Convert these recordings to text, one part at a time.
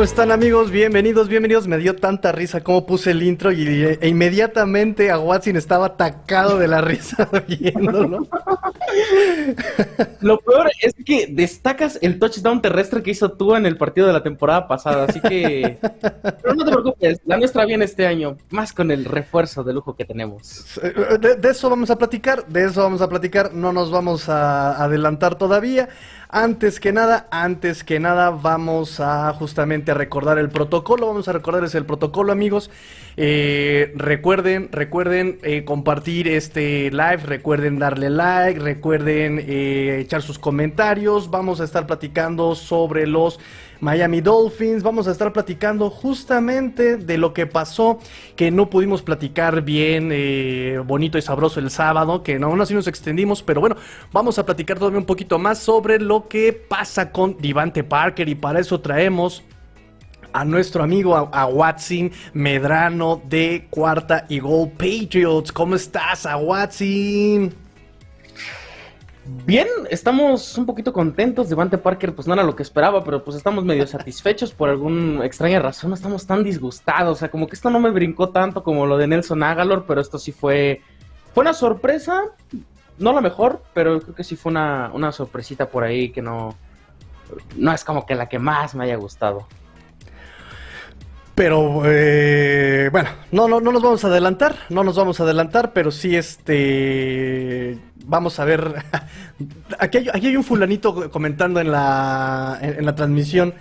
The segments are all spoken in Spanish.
¿Cómo están amigos? Bienvenidos, bienvenidos. Me dio tanta risa como puse el intro y e inmediatamente a Watson estaba atacado de la risa viéndolo. Lo peor es que destacas el touchdown terrestre que hizo tú en el partido de la temporada pasada, así que... Pero no te preocupes, la nuestra viene este año, más con el refuerzo de lujo que tenemos. De, de eso vamos a platicar, de eso vamos a platicar, no nos vamos a adelantar todavía. Antes que nada, antes que nada, vamos a justamente recordar el protocolo. Vamos a recordarles el protocolo, amigos. Eh, recuerden, recuerden eh, compartir este live, recuerden darle like, recuerden eh, echar sus comentarios. Vamos a estar platicando sobre los Miami Dolphins. Vamos a estar platicando justamente de lo que pasó, que no pudimos platicar bien, bonito y sabroso el sábado, que aún así nos extendimos, pero bueno, vamos a platicar todavía un poquito más sobre lo que pasa con Divante Parker y para eso traemos a nuestro amigo a, Watson Medrano de Cuarta y Gol Patriots. ¿Cómo estás, a Watson? Bien, estamos un poquito contentos. Devante Parker, pues no era lo que esperaba, pero pues estamos medio satisfechos por alguna extraña razón. No estamos tan disgustados. O sea, como que esto no me brincó tanto como lo de Nelson Agalor, pero esto sí fue. Fue una sorpresa. No la mejor, pero creo que sí fue una, una sorpresita por ahí que no. No es como que la que más me haya gustado. Pero eh, bueno, no, no, no nos vamos a adelantar, no nos vamos a adelantar, pero sí este vamos a ver. Aquí hay, aquí hay un fulanito comentando en la, en la transmisión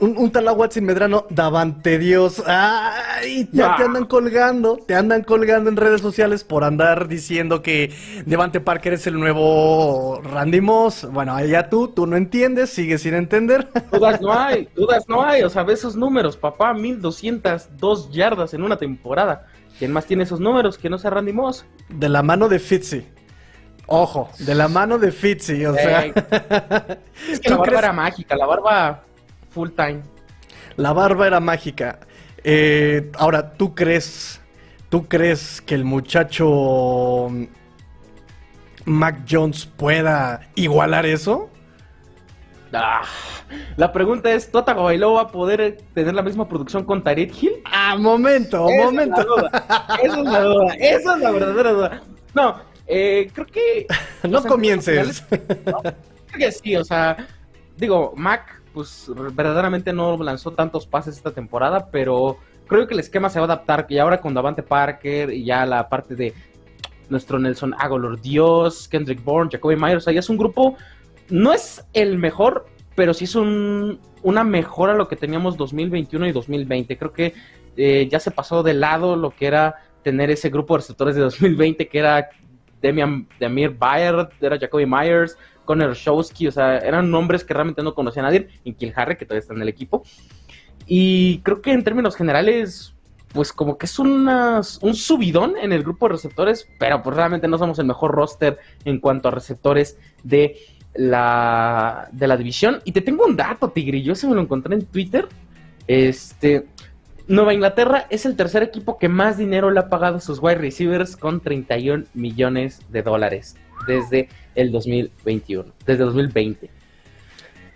un, un tal Watson Medrano, davante Dios. Ay, ya te andan colgando, te andan colgando en redes sociales por andar diciendo que Devante Parker es el nuevo Randy Moss. Bueno, allá tú, tú no entiendes, sigues sin entender. Dudas no hay, dudas no hay. O sea, ve esos números, papá, 1202 yardas en una temporada. ¿Quién más tiene esos números que no sea Randy Moss? De la mano de Fitzy. Ojo, de la mano de Fitzy, o sea. es que la barba era mágica, la barba full time. La barba era mágica. Eh, ahora, ¿tú crees, tú crees que el muchacho Mac Jones pueda igualar eso? Ah, la pregunta es, ¿Tota Bailoa va a poder tener la misma producción con Tyreek Hill? Ah, momento, esa momento. esa es la duda, esa es la verdadera duda. No, eh, creo que... no comiences. creo que sí, o sea, digo, Mac pues verdaderamente no lanzó tantos pases esta temporada, pero creo que el esquema se va a adaptar. Y ahora con Davante Parker y ya la parte de nuestro Nelson Agolor Dios, Kendrick Bourne, Jacoby Myers, o es un grupo, no es el mejor, pero sí es un, una mejora a lo que teníamos 2021 y 2020. Creo que eh, ya se pasó de lado lo que era tener ese grupo de receptores de 2020, que era Demian, Demir Bayer, era Jacoby Myers, Conor Showski, o sea, eran nombres que realmente no conocía a nadie, y Kill Harry, que todavía está en el equipo. Y creo que en términos generales, pues como que es un subidón en el grupo de receptores, pero pues realmente no somos el mejor roster en cuanto a receptores de la, de la división. Y te tengo un dato, Tigre, yo se me lo encontré en Twitter. Este, Nueva Inglaterra es el tercer equipo que más dinero le ha pagado a sus wide receivers con 31 millones de dólares desde el 2021, desde 2020.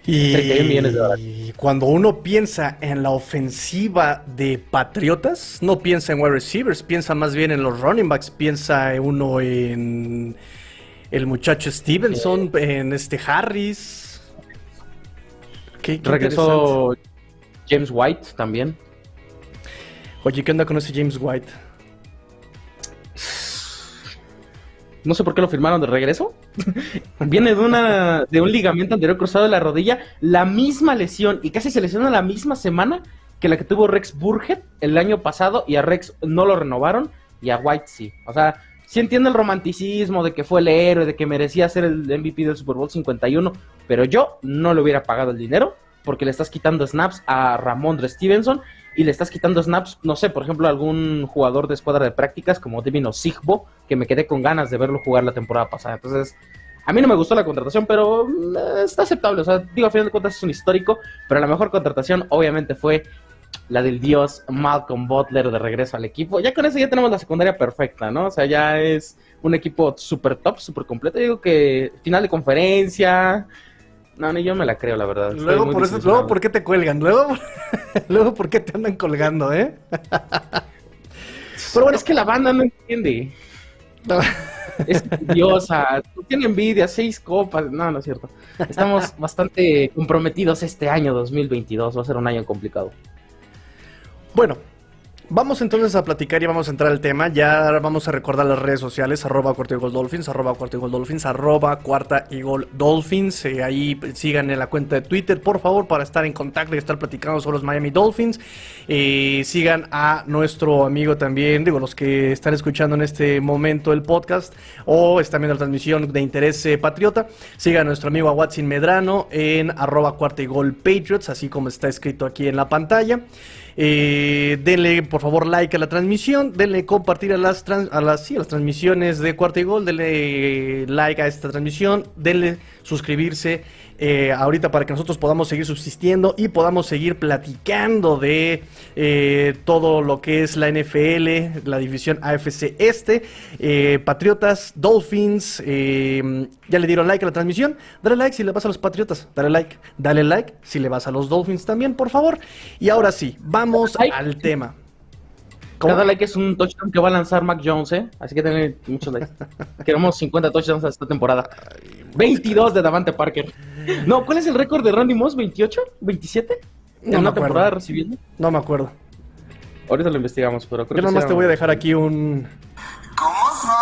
Y cuando uno piensa en la ofensiva de Patriotas, no piensa en wide receivers, piensa más bien en los running backs, piensa uno en el muchacho Stevenson, en este Harris. Qué, Regresó James White también. Oye, ¿qué onda con ese James White? No sé por qué lo firmaron de regreso. Viene de una de un ligamento anterior cruzado de la rodilla, la misma lesión y casi se lesiona la misma semana que la que tuvo Rex Burhead el año pasado y a Rex no lo renovaron y a White sí. O sea, sí entiendo el romanticismo de que fue el héroe, de que merecía ser el MVP del Super Bowl 51, pero yo no le hubiera pagado el dinero porque le estás quitando snaps a Ramondre Stevenson y le estás quitando snaps, no sé, por ejemplo, algún jugador de escuadra de prácticas como Devin Sigbo, que me quedé con ganas de verlo jugar la temporada pasada. Entonces, a mí no me gustó la contratación, pero mm, está aceptable. O sea, digo, a final de cuentas es un histórico, pero la mejor contratación obviamente fue la del dios Malcolm Butler de regreso al equipo. Ya con eso ya tenemos la secundaria perfecta, ¿no? O sea, ya es un equipo súper top, súper completo. digo que final de conferencia, No, ni yo me la creo, la verdad. Luego, por, eso, luego, ¿por qué te cuelgan? Luego, luego, ¿por qué te andan colgando, eh? Pero bueno, es que la banda no entiende. Es envidiosa, tiene envidia, seis copas. No, no es cierto. Estamos bastante comprometidos este año 2022. Va a ser un año complicado. Bueno, vamos entonces a platicar y vamos a entrar al tema. Ya vamos a recordar las redes sociales, arroba cuarta y gol dolphins, arroba cuarta y gol dolphins, arroba cuarta y dolphins. Ahí sigan en la cuenta de Twitter, por favor, para estar en contacto y estar platicando sobre los Miami Dolphins. Eh, sigan a nuestro amigo también, digo, los que están escuchando en este momento el podcast o están viendo la transmisión de interés eh, patriota. Sigan a nuestro amigo Watson Medrano en arroba cuarta y gol Patriots, así como está escrito aquí en la pantalla. Eh, denle por favor like a la transmisión, denle compartir a las, trans- a las, sí, a las transmisiones de Cuarta y Gol, denle like a esta transmisión, denle suscribirse eh, ahorita para que nosotros podamos seguir subsistiendo y podamos seguir platicando de eh, todo lo que es la NFL, la división AFC Este, eh, Patriotas, Dolphins, eh, ya le dieron like a la transmisión, dale like si le vas a los Patriotas, dale like, dale like si le vas a los Dolphins también, por favor. Y ahora sí, vamos Ay. al tema. ¿Cómo? Cada like es un touchdown que va a lanzar Mac Jones, ¿eh? Así que denle muchos likes. Queremos 50 touchdowns esta temporada. 22 de Davante Parker. No, ¿cuál es el récord de Randy Moss? ¿28? ¿27? En No una acuerdo. temporada recibiendo. No me acuerdo. Ahorita lo investigamos, pero creo Yo que nada más sí te voy a dejar aquí un...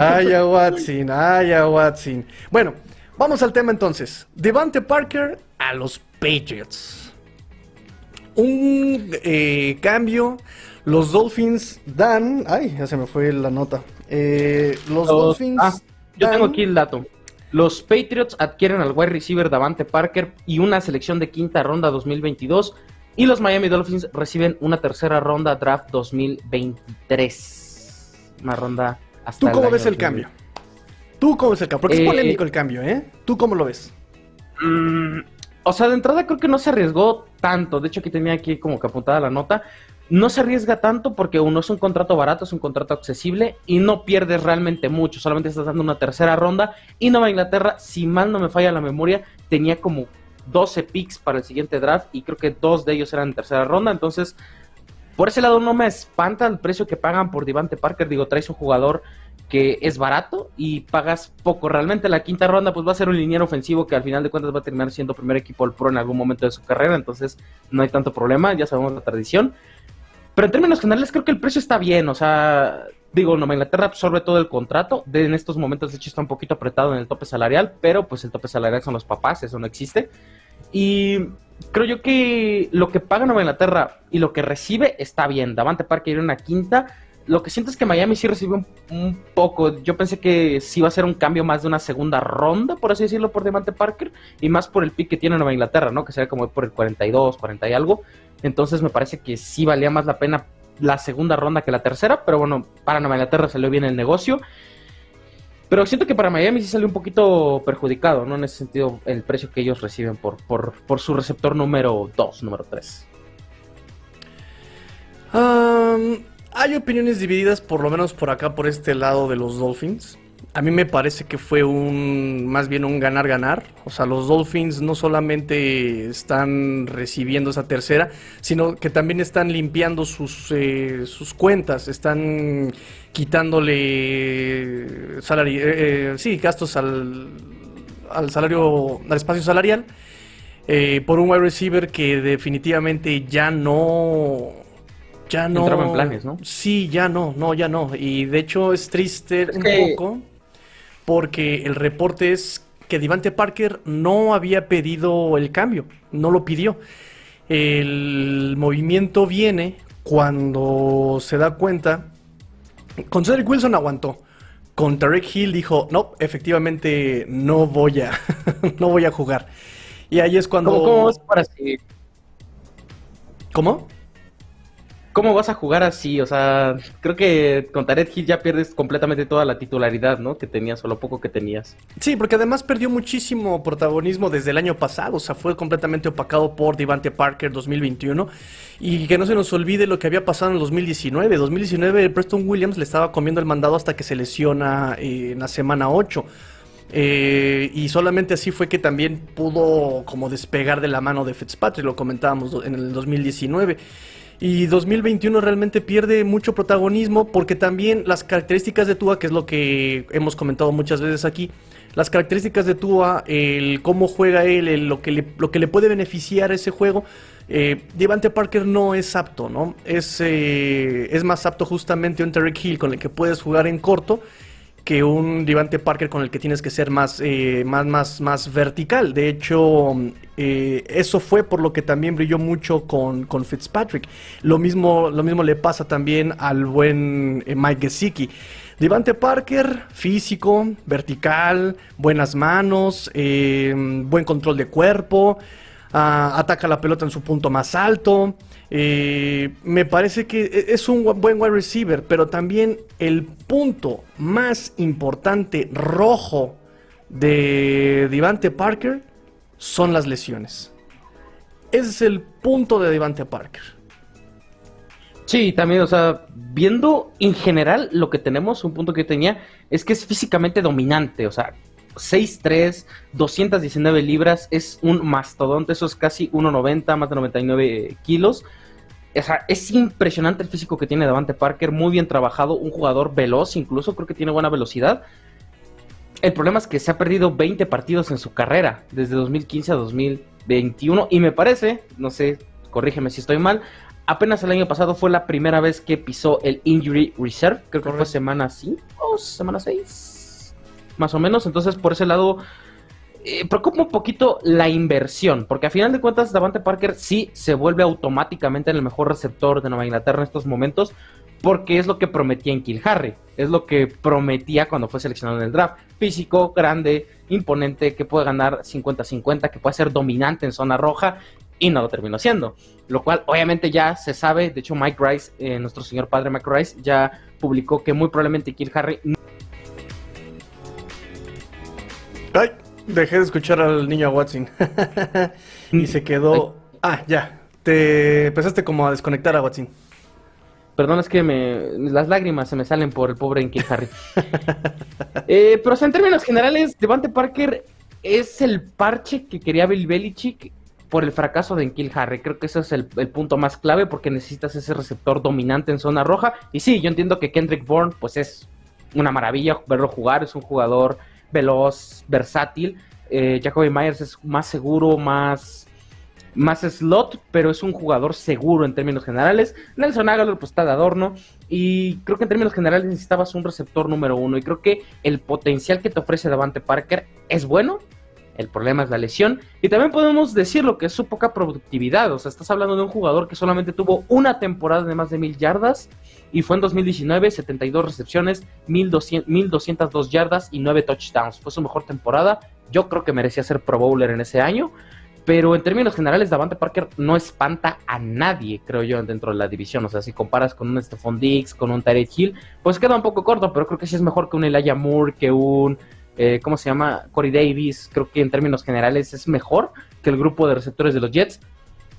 Ay, a Watson, ay, a Watson. Bueno, vamos al tema entonces. Devante Parker a los Patriots. Un eh, cambio. Los Dolphins dan. Ay, ya se me fue la nota. Eh, los, Los- Dolphins. ah, yo dan- tengo aquí el dato. Los Patriots adquieren al wide receiver Davante Parker y una selección de quinta ronda 2022. Y los Miami Dolphins reciben una tercera ronda draft 2023. Una ronda hasta ¿Tú cómo ves el 2020. cambio? ¿Tú cómo ves el cambio? Porque es Eh, polémico el cambio, ¿eh? ¿Tú cómo lo ves? Mm, o sea, de entrada creo que no se arriesgó tanto. De hecho, aquí tenía aquí como que apuntada la nota. No se arriesga tanto porque uno es un contrato barato, es un contrato accesible y no pierdes realmente mucho. Solamente estás dando una tercera ronda. Y Nueva Inglaterra, si mal no me falla la memoria, tenía como 12 picks para el siguiente draft y creo que dos de ellos eran en tercera ronda. Entonces, por ese lado no me espanta el precio que pagan por Devante Parker. Digo, traes un jugador que es barato y pagas poco. Realmente la quinta ronda pues va a ser un liniero ofensivo que al final de cuentas va a terminar siendo primer equipo al pro en algún momento de su carrera. Entonces no hay tanto problema, ya sabemos la tradición. Pero en términos generales creo que el precio está bien. O sea, digo, Nueva Inglaterra absorbe todo el contrato. De, en estos momentos de hecho está un poquito apretado en el tope salarial, pero pues el tope salarial son los papás, eso no existe. Y creo yo que lo que paga Nueva Inglaterra y lo que recibe está bien. Davante Parker a una quinta. Lo que siento es que Miami sí recibe un, poco. Yo pensé que sí iba a ser un cambio más de una segunda ronda, por así decirlo, por Devante Parker. Y más por el pick que tiene Nueva Inglaterra, ¿no? Que sería como por el 42, 40 y algo. Entonces me parece que sí valía más la pena la segunda ronda que la tercera. Pero bueno, para Nueva Inglaterra salió bien el negocio. Pero siento que para Miami sí salió un poquito perjudicado, ¿no? En ese sentido, el precio que ellos reciben por, por, por su receptor número 2, número 3. Am, hay opiniones divididas, por lo menos por acá, por este lado de los Dolphins. A mí me parece que fue un más bien un ganar-ganar. O sea, los Dolphins no solamente están recibiendo esa tercera, sino que también están limpiando sus, eh, sus cuentas, están quitándole salari- eh, eh, sí, gastos al, al salario, al espacio salarial, eh, por un wide receiver que definitivamente ya no ya no. Entraba en planes, ¿no? Sí, ya no, no, ya no. Y de hecho es triste Es un que- poco porque el reporte es que Devante Parker no había pedido el cambio, no lo pidió. El movimiento viene cuando se da cuenta. Con Cedric Wilson aguantó. Con Tarek Hill dijo, no, efectivamente no voy a, no voy a jugar. Y ahí es cuando... ¿Cómo, cómo ¿Cómo? ¿cómo vas a jugar así? O sea, creo que con Tarek Hill ya pierdes completamente toda la titularidad, ¿no? Que tenías o lo poco que tenías. Sí, porque además perdió muchísimo protagonismo desde el año pasado, o sea, fue completamente opacado por Devante Parker 2021 y que no se nos olvide lo que había pasado en 2019. 2019 Preston Williams le estaba comiendo el mandado hasta que se lesiona eh, en la semana 8. Eh, y solamente así fue que también pudo como despegar de la mano de Fitzpatrick, lo comentábamos en el 2019. Y 2021 realmente pierde mucho protagonismo porque también las características de Tua, que es lo que hemos comentado muchas veces aquí, las características de Tua, el cómo juega él, lo, que le, lo que le puede beneficiar ese juego, eh, Devante Parker no es apto, ¿no? Es, eh, es más apto justamente un Terry Hill con el que puedes jugar en corto que un Devante Parker con el que tienes que ser más, eh, más, más, más vertical. De hecho, eh, eso fue por lo que también brilló mucho con, con Fitzpatrick. Lo mismo, lo mismo le pasa también al buen eh, Mike Gesicki. Devante Parker, físico, vertical, buenas manos, buen control de cuerpo, ah, ataca la pelota en su punto más alto. Me parece que e-, es un buen wide receiver, pero también el punto más importante rojo de Devante Parker son las lesiones. Ese es el punto de Devante Parker. Sí, también, o sea, viendo en general lo que tenemos, un punto que tenía es que es físicamente dominante, o sea, 6'3, 219 libras, es un mastodonte, eso es casi 1,90, más de 99 kilos. O sea, es impresionante el físico que tiene Davante Parker, muy bien trabajado, un jugador veloz, incluso creo que tiene buena velocidad. El problema es que se ha perdido 20 partidos en su carrera, desde 2015 a 2021, y me parece, no sé, corrígeme si estoy mal, apenas el año pasado fue la primera vez que pisó el Injury Reserve, creo que fue semana 5 o semana 6 más o menos. Entonces, por ese lado, eh, preocupa un poquito la inversión, porque a final de cuentas, Davante Parker sí se vuelve automáticamente el mejor receptor de Nueva Inglaterra en estos momentos, porque es lo que prometía en Kill Harry, es lo que prometía cuando fue seleccionado en el draft. Físico, grande, imponente, que puede ganar 50-50, que puede ser dominante en zona roja, y no lo terminó siendo. Lo cual obviamente ya se sabe, de hecho Mike Rice, eh, nuestro señor padre Mike Rice, ya publicó que muy probablemente Kill Harry Ay, dejé de escuchar al niño Watson. y se quedó. Ah, ya. Te empezaste como a desconectar a Watson. Perdón, es que me, las lágrimas se me salen por el pobre Inkil Harry. eh, pero en términos generales, Devante Parker es el parche que quería Bill Belichick por el fracaso de Enkil Harry. Creo que ese es el, el, punto más clave porque necesitas ese receptor dominante en zona roja. Y sí, yo entiendo que Kendrick Bourne, pues es una maravilla verlo jugar, es un jugador veloz, versátil. Eh, Jacoby Myers es más seguro, más, más slot, pero es un jugador seguro en términos generales. Nelson Aguilar pues está de adorno y creo que en términos generales necesitabas un receptor número uno y creo que el potencial que te ofrece Davante Parker es bueno, el problema es la lesión. Y también podemos decir lo que es su poca productividad. O sea, estás hablando de un jugador que solamente tuvo una temporada de más de mil yardas. Y fue en 2019, 72 recepciones, 1202 yardas y 9 touchdowns. Fue su mejor temporada. Yo creo que merecía ser Pro Bowler en ese año. Pero en términos generales, Davante Parker no espanta a nadie, creo yo, dentro de la división. O sea, si comparas con un Stephon Diggs, con un Tyreek Hill, pues queda un poco corto, pero creo que sí es mejor que un Elijah Moore, que un eh, ¿cómo se llama? Corey Davis, creo que en términos generales es mejor que el grupo de receptores de los Jets.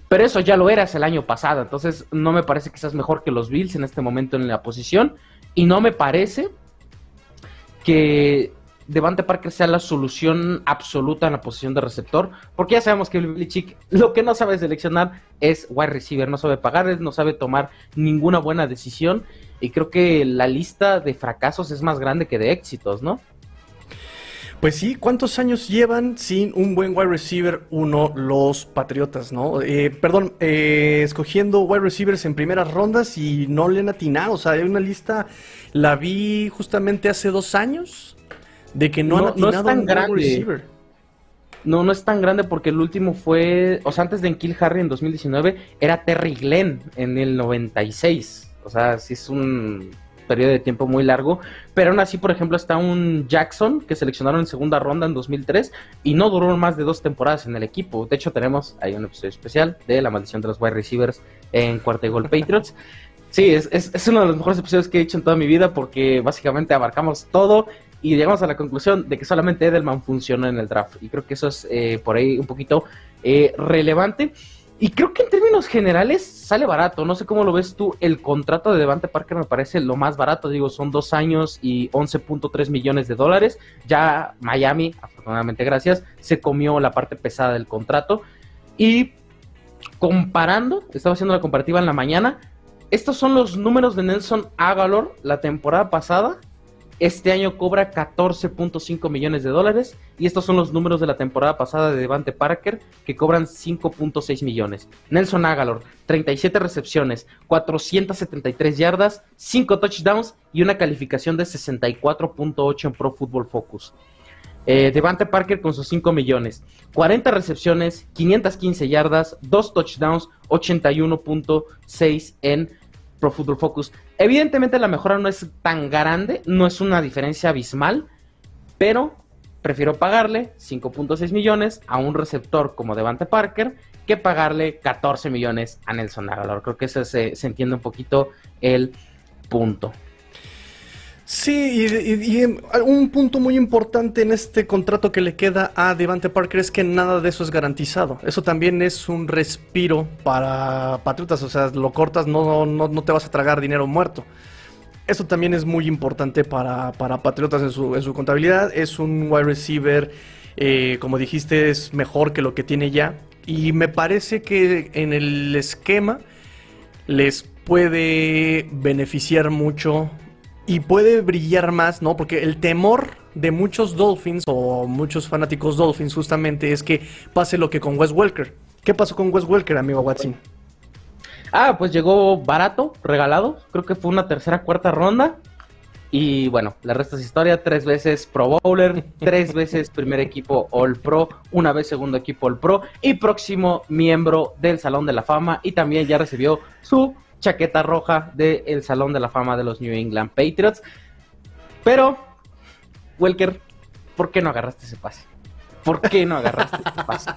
Pero eso ya lo eras el año pasado, entonces no me parece que seas mejor que los Bills en este momento en la posición. Y no me parece que Devante Parker sea la solución absoluta en la posición de receptor, porque ya sabemos que Belichick lo que no sabe seleccionar es wide receiver, no sabe pagar, no sabe tomar ninguna buena decisión, y creo que la lista de fracasos es más grande que de éxitos, ¿no? Pues sí, ¿cuántos años llevan sin un buen wide receiver uno los Patriotas, no? Eh, perdón, eh, escogiendo wide receivers en primeras rondas y no le han atinado. O sea, hay una lista, la vi justamente hace dos años, de que no, han atinado no es tan grande. wide receiver. No, no es tan grande porque el último fue, o sea, antes de Enkil Harry en 2019, era Terry Glenn en el 96. O sea, sí es un periodo de tiempo muy largo, pero aún así, por ejemplo, está un Jackson que seleccionaron en segunda ronda en 2003 y no duró más de dos temporadas en el equipo. De hecho, tenemos ahí un episodio especial de la maldición de los wide receivers en cuarta y gol Patriots. Sí, es, es, uno de los mejores episodios que he hecho en toda mi vida porque básicamente abarcamos todo y llegamos a la conclusión de que solamente Edelman funciona en el draft. Y creo que eso es eh, por ahí un poquito eh, relevante. Y creo que en términos generales sale barato. No sé cómo lo ves tú. El contrato de Devante Parker me parece lo más barato. Digo, son dos años y 11.3 millones de dólares. Ya Miami, afortunadamente gracias, se comió la parte pesada del contrato. Y comparando, estaba haciendo la comparativa en la mañana. Estos son los números de Nelson Agalor la temporada pasada este año cobra 14.5 millones de dólares y estos son los números de la temporada pasada de Devante Parker que cobran 5.6 millones. Nelson Agalor, 37 recepciones, 473 yardas, 5 touchdowns y una calificación de 64.8 en Pro Football Focus. Eh, Devante Parker con sus 5 millones, 40 recepciones, 515 yardas, 2 touchdowns, 81.6 en Pro Football Focus. Evidentemente la mejora no es tan grande, no es una diferencia abismal, pero prefiero pagarle 5.6 millones a un receptor como Devante Parker que pagarle 14 millones a Nelson Aguilar. Creo que ese se, se entiende un poquito el punto. Sí, y, un punto muy importante en este contrato que le queda a Devante Parker es que nada de eso es garantizado. Eso también es un respiro para Patriotas, o sea, lo cortas, no, no, te vas a tragar dinero muerto. Eso también es muy importante para, Patriotas en su, en su, contabilidad. Es un wide receiver, eh, como dijiste, es mejor que lo que tiene ya. Y me parece que en el esquema les puede beneficiar mucho y puede brillar más, ¿no? Porque el temor de muchos Dolphins o muchos fanáticos Dolphins justamente es que pase lo que con Wes Welker. ¿Qué pasó con Wes Welker, amigo Watson? Ah, pues llegó barato, regalado. Creo que fue una tercera, cuarta ronda. Y bueno, la resta es historia. Tres veces Pro Bowler, tres veces primer equipo All Pro, una vez segundo equipo All Pro y próximo miembro del Salón de la Fama. Y también ya recibió su chaqueta roja del Salón de la Fama de los New England Patriots. Pero, Welker, ¿por qué no agarraste ese pase? ¿Por qué no agarraste ese pase?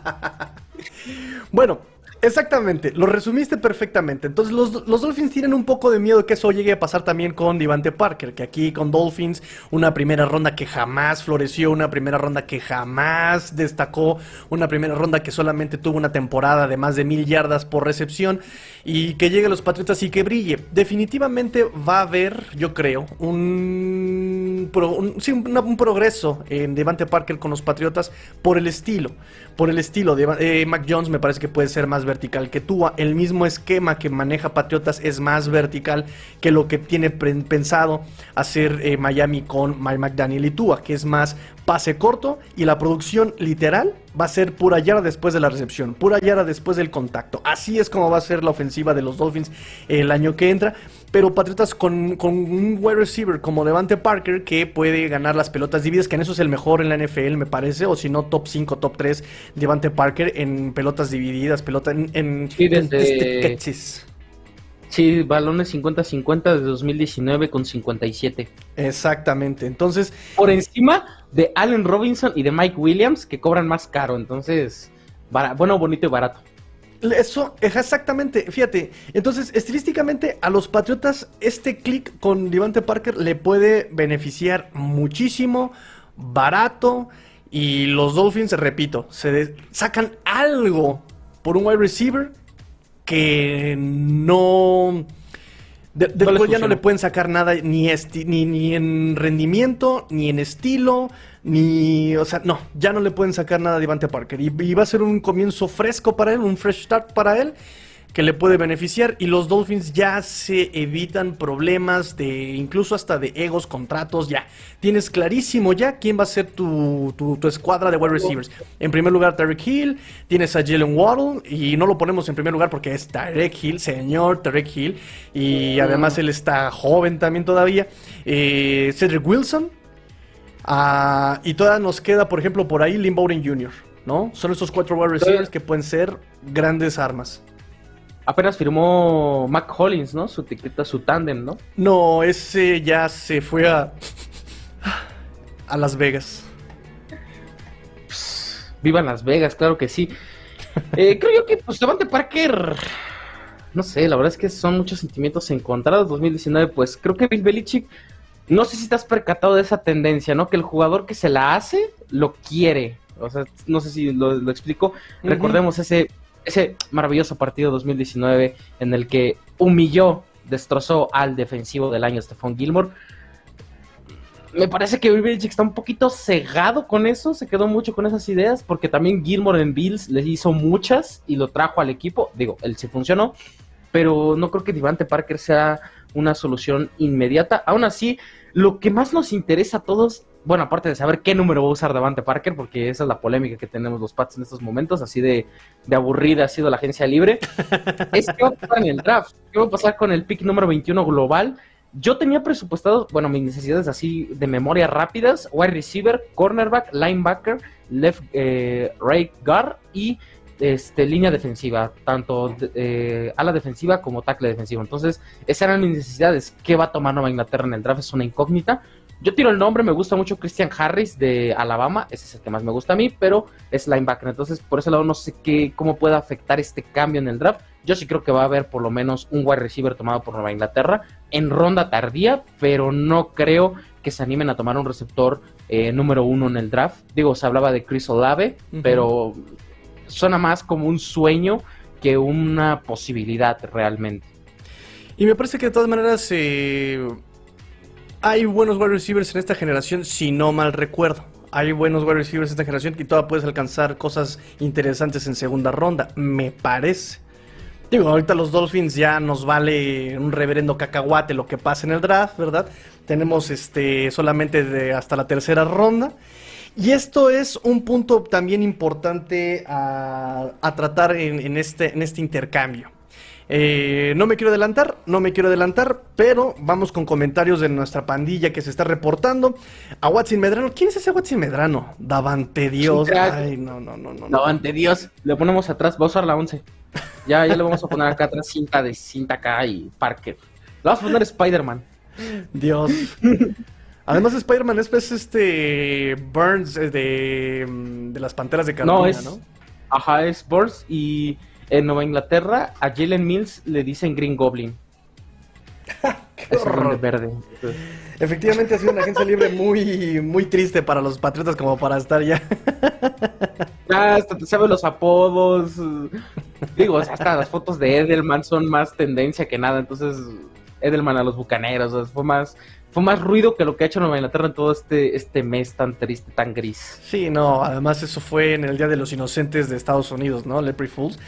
bueno, Exactamente, lo resumiste perfectamente. Entonces los, Dolphins tienen un poco de miedo que eso llegue a pasar también con Divante Parker, que aquí con Dolphins una primera ronda que jamás floreció, una primera ronda que jamás destacó, una primera ronda que solamente tuvo una temporada de más de mil yardas por recepción y que llegue a los Patriotas y que brille. Definitivamente va a haber, yo creo, un, un, progreso en Devante Parker con los Patriotas por el estilo, por el estilo. De, eh, Mac Jones me parece que puede ser más vertical que Tua. El mismo esquema que maneja Patriotas es más vertical que lo que tiene pensado hacer eh, Miami con Mike McDaniel y Tua, que es más pase corto y la producción literal va a ser pura yarda después de la recepción, pura yarda después del contacto. Así es como va a ser la ofensiva de los Dolphins el año que entra. Pero Patriotas con, un wide receiver como Devante Parker que puede ganar las pelotas divididas, que en eso es el mejor en la NFL, me parece, o si no, top 5, top 3, Devante Parker en pelotas divididas, pelota en, en, sí, desde... Sí, balones 50-50 de 2019 con 57. Exactamente. Entonces. Por encima de Allen Robinson y de Mike Williams, que cobran más caro. Entonces, bueno, bonito y barato. Eso, exactamente, fíjate. Entonces, estilísticamente, a los Patriotas, este click con Devante Parker le puede beneficiar muchísimo, barato. Y los Dolphins, repito, se sacan algo por un wide receiver que no... De, del ya no le pueden sacar nada ni, ni, ni en rendimiento, ni en estilo, ni... O sea, no, ya no le pueden sacar nada a Devante Parker. Y, y va a ser un comienzo fresco para él, un fresh start para él que le puede beneficiar y los Dolphins ya se evitan problemas de incluso hasta de egos, contratos, ya. Tienes clarísimo ya quién va a ser tu, tu, escuadra de wide receivers. En primer lugar, Tarek Hill, tienes a Jalen Waddle y no lo ponemos en primer lugar porque es Tarek Hill, señor Tarek Hill, y además él está joven también todavía. Eh, Cedric Wilson, ah, y todavía nos queda, por ejemplo, por ahí Lynn Bowden Jr., ¿no? Son estos cuatro wide receivers que pueden ser grandes armas. Apenas firmó Mac Hollins, ¿no? Su etiqueta, su tándem, ¿no? No, ese ya se fue a. a Las Vegas. viva Las Vegas, claro que sí. Eh, creo yo que, pues, Devante Parker. no sé, la verdad es que son muchos sentimientos encontrados. 2019, pues creo que Bill Belichick, no sé si te has percatado de esa tendencia, ¿no? Que el jugador que se la hace, lo quiere. O sea, no sé si lo, explico. Recordemos ese, ese maravilloso partido 2019 en el que humilló, destrozó al defensivo del año, Stephon Gilmore me parece que Belichick está un poquito cegado con eso, se quedó mucho con esas ideas, porque también Gilmore en Bills le hizo muchas y lo trajo al equipo. Digo, él sí funcionó, pero no creo que Divante Parker sea una solución inmediata. Aún así, lo que más nos interesa a todos, bueno, aparte de saber qué número va a usar Davante Parker, porque esa es la polémica que tenemos los Pats en estos momentos, así de, de aburrida ha sido la agencia libre, es qué va a pasar en el draft, qué va a pasar con el pick número 21 global yo tenía presupuestado, bueno, mis necesidades así de memoria rápidas, wide receiver, cornerback, linebacker, left eh, right guard y este, línea defensiva, tanto eh, a la defensiva como tackle defensivo. Entonces, esas eran mis necesidades. ¿Qué va a tomar Nueva Inglaterra en el draft? Es una incógnita. Yo tiro el nombre, me gusta mucho Christian Harris de Alabama, ese es el que más me gusta a mí, pero es linebacker. Entonces, por ese lado no sé qué, cómo puede afectar este cambio en el draft. Yo sí creo que va a haber por lo menos un wide receiver tomado por Nueva Inglaterra en ronda tardía, pero no creo que se animen a tomar un receptor eh, número uno en el draft. Digo, se hablaba de Chris Olave, pero suena más como un sueño que una posibilidad realmente. Y me parece que de todas maneras eh, hay buenos wide receivers en esta generación, si no mal recuerdo. Hay buenos wide receivers en esta generación que todavía puedes alcanzar cosas interesantes en segunda ronda, me parece. Digo, ahorita los Dolphins ya nos vale un reverendo cacahuate lo que pasa en el draft, ¿verdad? Tenemos este solamente de hasta la tercera ronda. Y esto es un punto también importante a, tratar en, este, en este intercambio. Eh, no me quiero adelantar, no me quiero adelantar, pero vamos con comentarios de nuestra pandilla que se está reportando. A Watson Medrano, ¿quién es ese Watson Medrano? Davante Dios. Ay, no, no, no, no. Davante Dios. Le ponemos atrás, va a usar la 11. Ya, ya le vamos a poner acá atrás cinta de cinta acá y Parker. Le vamos a poner Spider-Man. Dios. Además, Spider-Man es pues, este Burns eh, de, de las Panteras de Carolina, no, es, ¿no? Ajá, es Burns y en Nueva Inglaterra a Jalen Mills le dicen Green Goblin. Qué horror. verde. Efectivamente ha sido una agencia libre muy, muy triste para los patriotas como para estar ya. Ah, hasta te sabes los apodos. Digo, hasta las fotos de Edelman son más tendencia que nada. Entonces, Edelman a los bucaneros. fue más fue más ruido que lo que ha hecho Nueva Inglaterra en todo este, este mes tan triste, tan gris. Sí, no, además eso fue en el Día de los Inocentes de Estados Unidos, ¿no? Lepre Fools.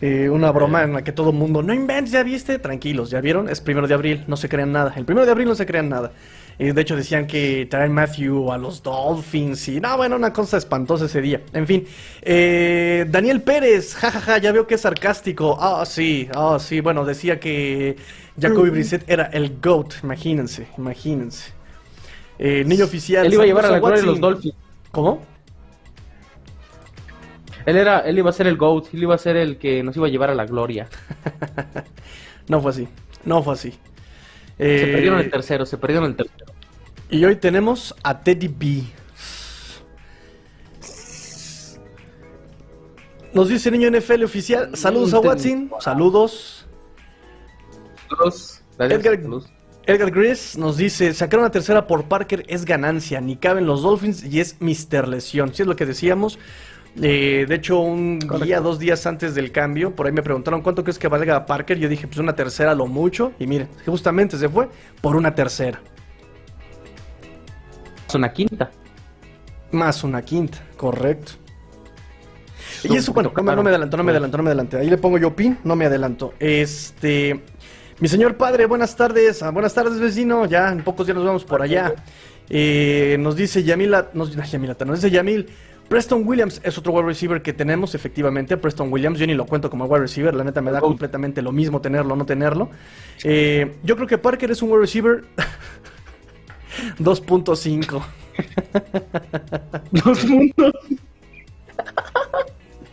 Eh, una broma en la que todo el mundo, no inventes, ya viste, tranquilos, ya vieron, es primero de abril, no se crean nada. El primero de abril no se crean nada. Eh, de hecho decían que traen Matthew a los Dolphins y no, bueno, una cosa espantosa ese día. En fin, eh, Daniel Pérez, jajaja, ya veo que es sarcástico. Ah, sí, ah, sí, bueno, decía que Jacoby Brissett era el GOAT, imagínense, imagínense. Eh, niño oficial. Él iba a llevar a la gloria de los Dolphins. ¿Cómo? Él, era, él iba a ser el GOAT, él iba a ser el que nos iba a llevar a la gloria. no fue así, no fue así. Se perdieron el tercero, se perdieron el tercero. Y hoy tenemos a Teddy B. Nos dice niño NFL oficial. Saludos a Watson. Saludos. Edgar, Edgar Gris nos dice, sacar una tercera por Parker es ganancia, ni caben los Dolphins y es Mister Lesión. Si es lo que decíamos. Eh, de hecho, un día, dos días antes del cambio, por ahí me preguntaron cuánto crees que valga Parker. Yo dije, pues una tercera lo mucho. Y miren, justamente se fue por una tercera. Más una quinta. Más una quinta, correcto. Y eso, bueno, no, no, me adelanto, no me adelanto, no me adelanto. Ahí le pongo yo pin, no me adelanto. Este. Mi señor padre, buenas tardes. Ah, buenas tardes, vecino. Ya en pocos días nos vamos por allá. Eh, nos dice Yamila, nos, nos dice Yamil. Preston Williams es otro wide receiver que tenemos, efectivamente. Preston Williams, yo ni lo cuento como wide receiver, la neta me da completamente lo mismo tenerlo o no tenerlo. Eh, yo creo que Parker es un wide receiver 2.5. 2.5.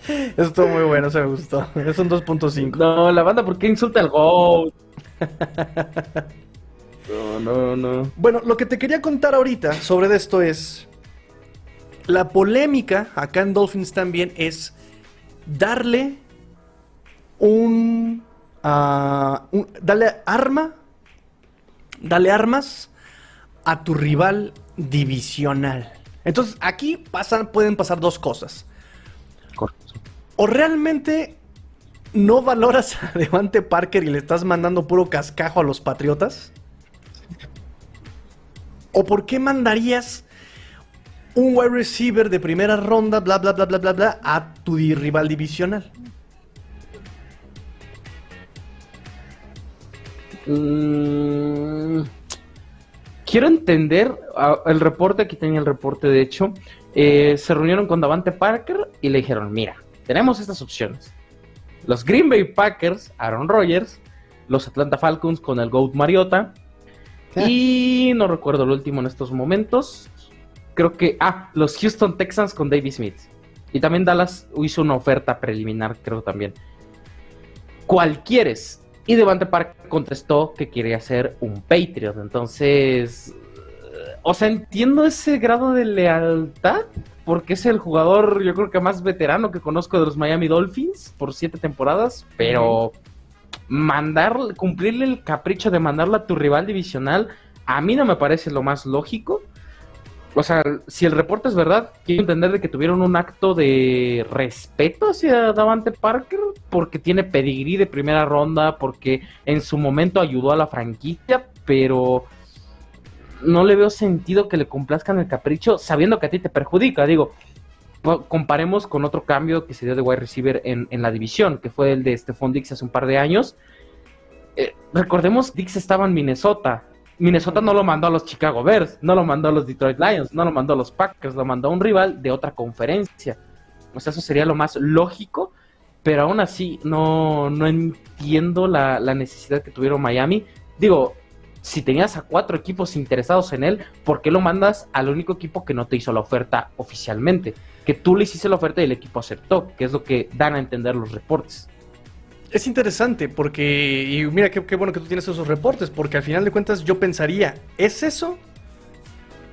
Eso estuvo muy bueno, se me gustó. Es un 2.5. No, la banda, ¿por qué insulta al GOAT? No, no, no. Bueno, lo que te quería contar ahorita sobre esto es. La polémica acá en Dolphins también es darle un. dale arma, dale armas a tu rival divisional. Entonces aquí pasan, pueden pasar dos cosas. O realmente no valoras a Devante Parker y le estás mandando puro cascajo a los Patriotas. ¿O por qué mandarías un wide receiver de primera ronda, bla, bla, bla, bla, bla, bla, a tu rival divisional? Mm, quiero entender ah, el reporte, aquí tenía el reporte de hecho. Eh, se reunieron con Davante Parker y le dijeron: Mira, tenemos estas opciones. Los Green Bay Packers, Aaron Rodgers, los Atlanta Falcons con el GOAT Mariota. Y no recuerdo el último en estos momentos. Creo que. Ah, los Houston Texans con David Smith. Y también Dallas hizo una oferta preliminar, creo también. ¿Cuál quieres? Y Devante Park contestó que quería ser un Patriot. Entonces, o sea, entiendo ese grado de lealtad, porque es el jugador, yo creo que más veterano que conozco de los Miami Dolphins por siete temporadas, pero mandar, cumplirle el capricho de mandarla a tu rival divisional, a mí no me parece lo más lógico o sea, si el reporte es verdad, quiero entender de que tuvieron un acto de respeto hacia Davante Parker, porque tiene pedigrí de primera ronda, porque en su momento ayudó a la franquicia, pero no le veo sentido que le complazcan el capricho sabiendo que a ti te perjudica. Digo, comparemos con otro cambio que se dio de wide receiver en, la división, que fue el de Stephon Dix hace un par de años. Eh, recordemos, Dix estaba en Minnesota, Minnesota no lo mandó a los Chicago Bears, no lo mandó a los Detroit Lions, no lo mandó a los Packers, lo mandó a un rival de otra conferencia. O sea, eso sería lo más lógico, pero aún así no, no entiendo la, necesidad que tuvieron Miami. Digo, si tenías a cuatro equipos interesados en él, ¿por qué lo mandas al único equipo que no te hizo la oferta oficialmente? Que tú le hiciste la oferta y el equipo aceptó, que es lo que dan a entender los reportes es interesante porque, y mira qué, bueno que tú tienes esos reportes, porque al final de cuentas yo pensaría, ¿es eso?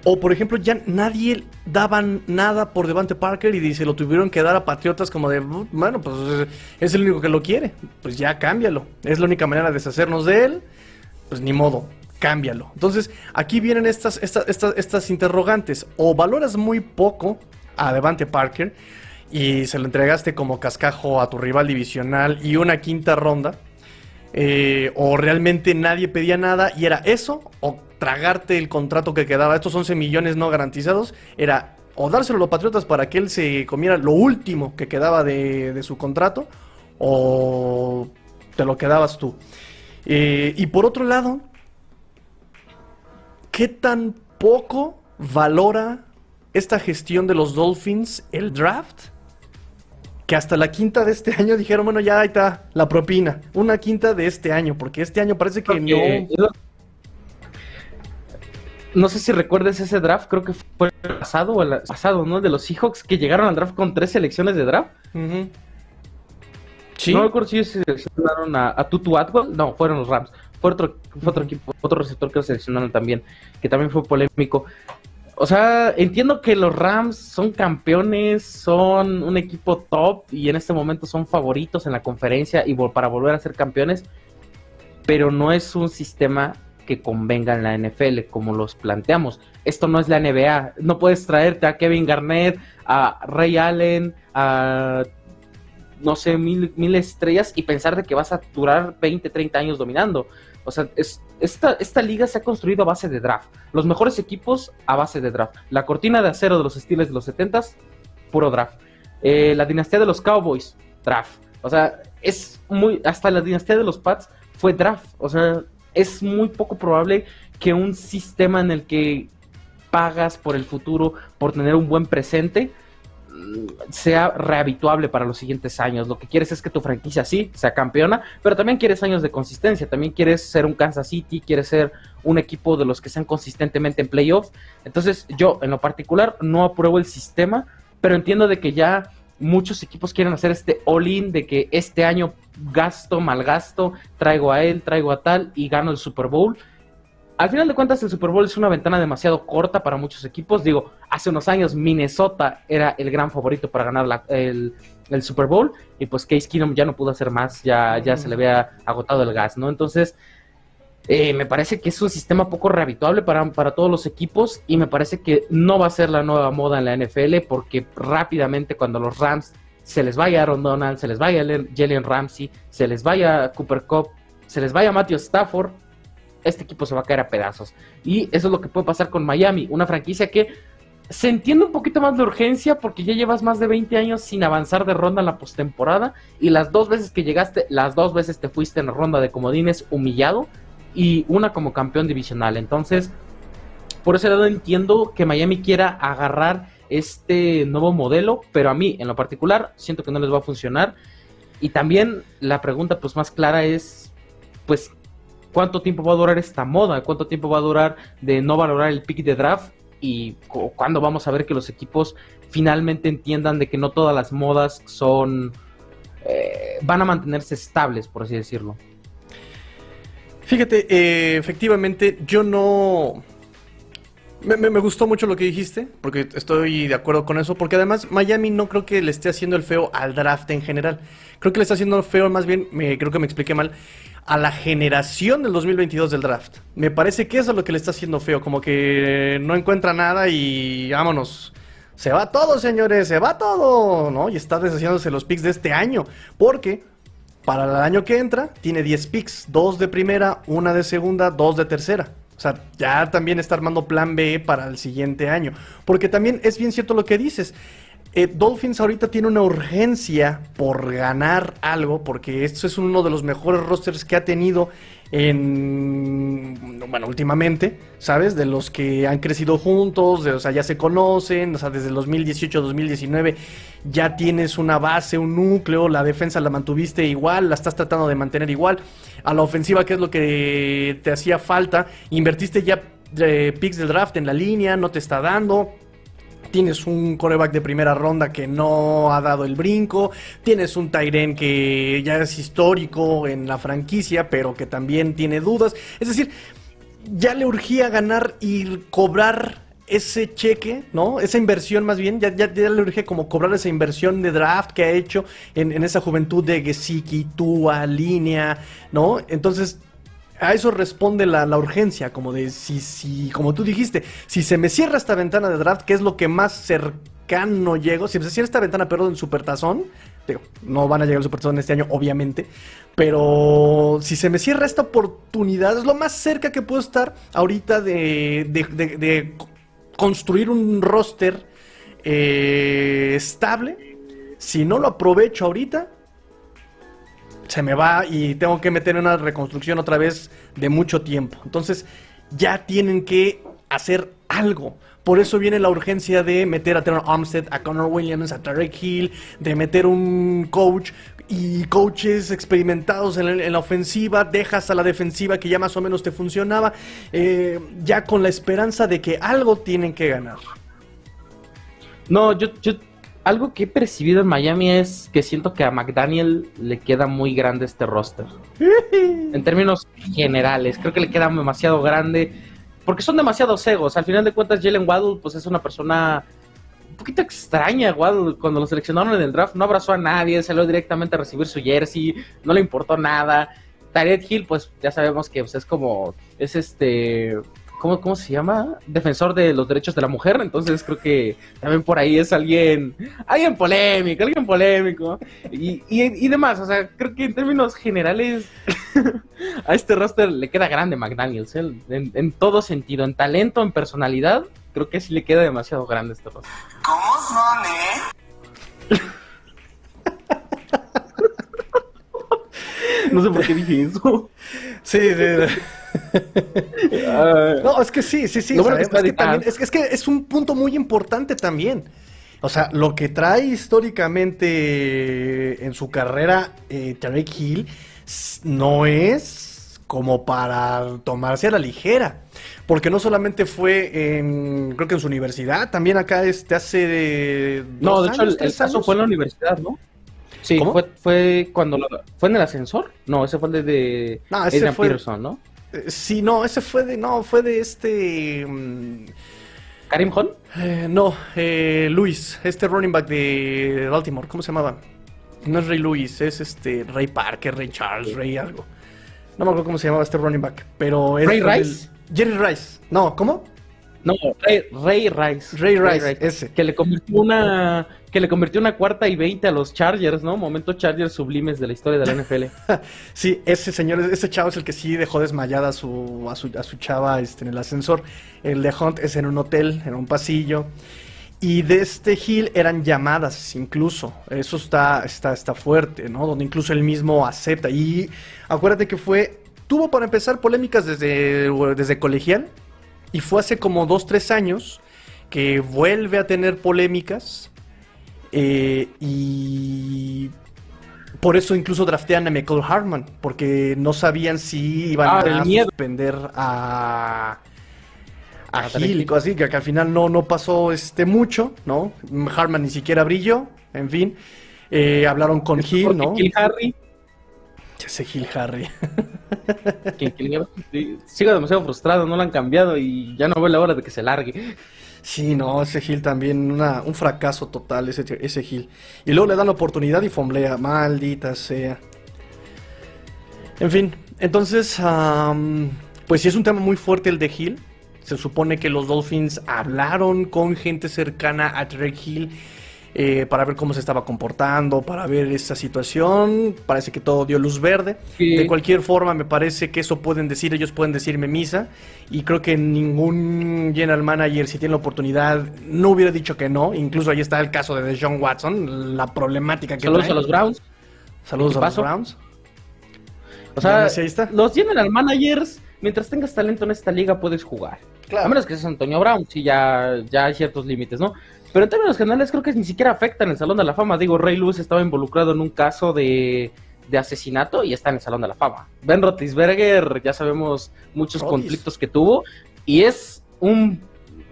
O por ejemplo, ya nadie daban nada por Devante Parker y se lo tuvieron que dar a Patriotas como de, bueno, pues es el único que lo quiere, pues ya cámbialo. Es la única manera de deshacernos de él, pues ni modo, cámbialo. Entonces, aquí vienen estas, estas, estas, estas interrogantes. O valoras muy poco a Devante Parker, y se lo entregaste como cascajo a tu rival divisional y una quinta ronda, eh, o realmente nadie pedía nada y era eso, o tragarte el contrato que quedaba, estos 11 millones no garantizados, era o dárselo a los Patriotas para que él se comiera lo último que quedaba de, su contrato, o te lo quedabas tú. Eh, y por otro lado, ¿qué tan poco valora esta gestión de los Dolphins el draft? Que hasta la quinta de este año dijeron, bueno, ya ahí está la propina. Una quinta de este año, porque este año parece que no. No sé si recuerdes ese draft, creo que fue el pasado o el pasado, ¿no? De los Seahawks que llegaron al draft con tres selecciones de draft. Sí. No recuerdo si seleccionaron a, a, Tutu Atwell. No, fueron los Rams. Fue otro, fue otro equipo, otro receptor que lo seleccionaron también, que también fue polémico. O sea, entiendo que los Rams son campeones, son un equipo top y en este momento son favoritos en la conferencia y para volver a ser campeones, pero no es un sistema que convenga en la NFL como los planteamos. Esto no es la NBA, no puedes traerte a Kevin Garnett, a Ray Allen, a no sé, mil, mil estrellas y pensar de que vas a durar 20, 30 años dominando. O sea, esta, esta liga se ha construido a base de draft. Los mejores equipos a base de draft. La cortina de acero de los estilos de los 70s, puro draft. Eh, la dinastía de los Cowboys, draft. O sea, es muy. Hasta la dinastía de los Pats fue draft. O sea, es muy poco probable que un sistema en el que pagas por el futuro, por tener un buen presente, sea rehabituable para los siguientes años. Lo que quieres es que tu franquicia sí sea campeona, pero también quieres años de consistencia, también quieres ser un Kansas City, quieres ser un equipo de los que sean consistentemente en playoffs. Entonces yo en lo particular no apruebo el sistema, pero entiendo de que ya muchos equipos quieren hacer este all-in de que este año gasto, malgasto, traigo a él, traigo a tal y gano el Super Bowl. Al final de cuentas el Super Bowl es una ventana demasiado corta para muchos equipos. Digo, hace unos años Minnesota era el gran favorito para ganar el, Super Bowl y pues Case Keenum ya no pudo hacer más, ya, ya se le había agotado el gas, ¿no? Entonces, eh, me parece que es un sistema poco rehabituable para, para todos los equipos y me parece que no va a ser la nueva moda en la NFL porque rápidamente cuando los Rams se les vaya Aaron Donald, se les vaya Jalen Ramsey, se les vaya Cooper Cup, se les vaya Matthew Stafford, este equipo se va a caer a pedazos. Y eso es lo que puede pasar con Miami, una franquicia que se entiende un poquito más de urgencia porque ya llevas más de 20 años sin avanzar de ronda en la postemporada y las dos veces que llegaste, las dos veces te fuiste en ronda de comodines humillado y una como campeón divisional. Entonces, por ese lado entiendo que Miami quiera agarrar este nuevo modelo, pero a mí en lo particular siento que no les va a funcionar. Y también la pregunta pues más clara es, pues, ¿cuánto tiempo va a durar esta moda? ¿Cuánto tiempo va a durar de no valorar el pick de draft? ¿Y cuándo vamos a ver que los equipos finalmente entiendan de que no todas las modas son... Eh, van a mantenerse estables, por así decirlo? Fíjate, eh, efectivamente, yo no me, gustó mucho lo que dijiste, porque estoy de acuerdo con eso, porque además Miami no creo que le esté haciendo el feo al draft en general. Creo que le está haciendo el feo, más bien, me, creo que me expliqué mal, a la generación del 2022 del draft. Me parece que eso es lo que le está haciendo feo, como que no encuentra nada y vámonos. Se va todo, señores, se va todo, ¿no? Y está deshaciéndose los picks de este año, porque para el año que entra tiene 10 picks, 2 de primera, una de segunda, 2 de tercera. O sea, ya también está armando plan B para el siguiente año. Porque también es bien cierto lo que dices. Eh, Dolphins ahorita tiene una urgencia por ganar algo, porque esto es uno de los mejores rosters que ha tenido en, bueno, últimamente, ¿sabes? De los que han crecido juntos, o sea, ya se conocen, o sea, desde el 2018-2019 ya tienes una base, un núcleo, la defensa la mantuviste igual, la estás tratando de mantener igual, a la ofensiva, que es lo que te hacía falta, invertiste ya eh, picks del draft en la línea, no te está dando Tienes un coreback de primera ronda que no ha dado el brinco. Tienes un Tyren que ya es histórico en la franquicia, pero que también tiene dudas. Es decir, ya le urgía ganar y cobrar ese cheque, ¿no? Esa inversión más bien, ya, ya, le urge como cobrar esa inversión de draft que ha hecho en, en esa juventud de Gesicki, Tua, Línea, ¿no? Entonces a eso responde la, urgencia, como de si, si, como tú dijiste, si se me cierra esta ventana de draft, que es lo que más cercano llego, si se cierra esta ventana, perdón, en Supertazón, digo, no van a llegar al Supertazón este año, obviamente, pero si se me cierra esta oportunidad, es lo más cerca que puedo estar ahorita de, de, construir un roster eh, estable. Si no lo aprovecho ahorita, se me va y tengo que meter una reconstrucción otra vez de mucho tiempo. Entonces ya tienen que hacer algo. Por eso viene la urgencia de meter a Taylor Armstead, a Connor Williams, a Tarek Hill, de meter un coach y coaches experimentados en, la ofensiva, dejas a la defensiva que ya más o menos te funcionaba, eh, ya con la esperanza de que algo tienen que ganar. No, yo, yo algo que he percibido en Miami es que siento que a McDaniel le queda muy grande este roster. en términos generales, creo que le queda demasiado grande. Porque son demasiados egos. Al final de cuentas, Jalen Waddle, pues es una persona un poquito extraña. Waddle, cuando lo seleccionaron en el draft, no abrazó a nadie, salió directamente a recibir su jersey, no le importó nada. Tarek Hill, pues ya sabemos que pues, es como, es este, ¿cómo, ¿cómo se llama? Defensor de los derechos de la mujer. Entonces creo que también por ahí es alguien, alguien polémico, alguien polémico. Y, y, demás, o sea, creo que en términos generales a este roster le queda grande McDaniels, ¿eh? en, todo sentido, en talento, en personalidad, creo que sí le queda demasiado grande este roster. ¿Cómo son, eh? no sé por qué dije eso. Sí, sí. No, es que sí, sí, sí. es, que es, un punto muy importante también. O sea, lo que trae históricamente en su carrera eh, Tarek Hill no es como para tomarse a la ligera. Porque no solamente fue en, creo que en su universidad, también acá este hace... no, de hecho el, caso fue en la universidad, ¿no? Sí, fue, fue cuando fue en el ascensor. No, ese fue el de, no, ese fue, ¿no? Eh, sí, no, ese fue de, no, fue de este... mm, ¿Karim Hunt? eh, no, eh, Luis, este running back de Baltimore, ¿cómo se llamaba? No es Ray Lewis, es este Ray Parker, Ray Charles, Ray algo. No me acuerdo cómo se llamaba este running back, pero es ¿Ray Rice? Jerry Rice. No, ¿cómo? No, Ray, Ray Rice. Ray Rice, ese. Que le convirtió una que le convirtió una cuarta y veinte a los Chargers, ¿no? Momentos Chargers sublimes de la historia de la NFL. Sí, ese señor, ese chavo es el que sí dejó desmayada a su, a su, a su chava este, en el ascensor. El de Hunt es en un hotel, en un pasillo. Y de este Hill eran llamadas incluso. Eso está, está, está fuerte, ¿no? Donde incluso él mismo acepta. Y acuérdate que fue, tuvo para empezar polémicas desde, desde colegial. Y fue hace como dos, tres años que vuelve a tener polémicas. eh, y por eso incluso draftean a Michael Hartman, porque no sabían si iban Ah, a suspender a, a A Hill y cosas así, que, que al final no, no pasó este mucho, ¿no? Hartman ni siquiera brilló, en fin. Eh, hablaron con Hill, ¿no? Kill Harry, Ese Hill Harry. que- que- sí, sigo demasiado frustrado, no lo han cambiado y ya no veo la hora de que se largue. Sí, no, ese Hill también, una- un fracaso total, ese, ese Hill. Y luego le dan la oportunidad y fomblea, maldita sea. En fin, entonces, am, pues sí es un tema muy fuerte el de Hill. Se supone que los Dolphins hablaron con gente cercana a Trey Hill eh, para ver cómo se estaba comportando, para ver esta situación. Parece que todo dio luz verde. Sí. De cualquier forma, me parece que eso pueden decir, ellos pueden decirme misa. Y creo que ningún general manager, si tiene la oportunidad, no hubiera dicho que no. Incluso ahí está el caso de Deshaun Watson, la problemática que Saludos trae. a los Browns. Saludos a los. Browns. O sea, Sí, ahí está. los general managers, mientras tengas talento en esta liga, puedes jugar. A menos que seas Antonio Brown, sí, ya, ya hay ciertos límites, ¿no? Pero en términos generales, creo que ni siquiera afecta en el Salón de la Fama. Digo, Ray Lewis estaba involucrado en un caso de, de asesinato y está en el Salón de la Fama. Ben Roethlisberger, ya sabemos muchos conflictos que tuvo y es un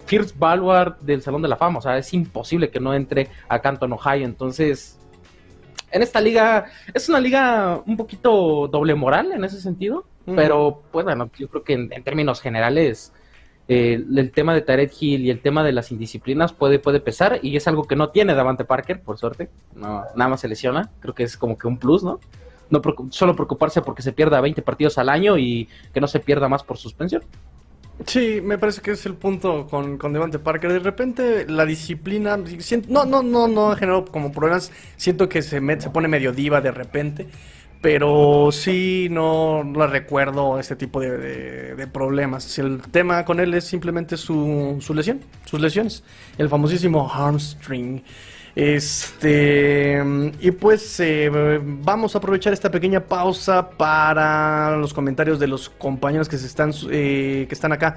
First Baluard del Salón de la Fama. O sea, es imposible que no entre a Canton, Ohio. Entonces, en esta liga, es una liga un poquito doble moral en ese sentido. Pero, pues bueno, yo creo que en, en términos generales, eh, el tema de Tarek Hill y el tema de las indisciplinas puede, puede pesar y es algo que no tiene Davante Parker, por suerte. Nada más se lesiona. Creo que es como que un plus, ¿no? No solo preocuparse porque se pierda 20 partidos al año y que no se pierda más por suspensión. Sí, me parece que es el punto con, con Devante Parker. De repente la disciplina, siento- no, no, no, no generó como problemas. Siento que se, se pone medio diva de repente. Pero sí, no, le recuerdo este tipo de, de- problemas. El tema con él es simplemente su, su lesión, sus lesiones. El famosísimo hamstring. Este, y pues eh, vamos a aprovechar esta pequeña pausa para los comentarios de los compañeros que se están, eh, que están acá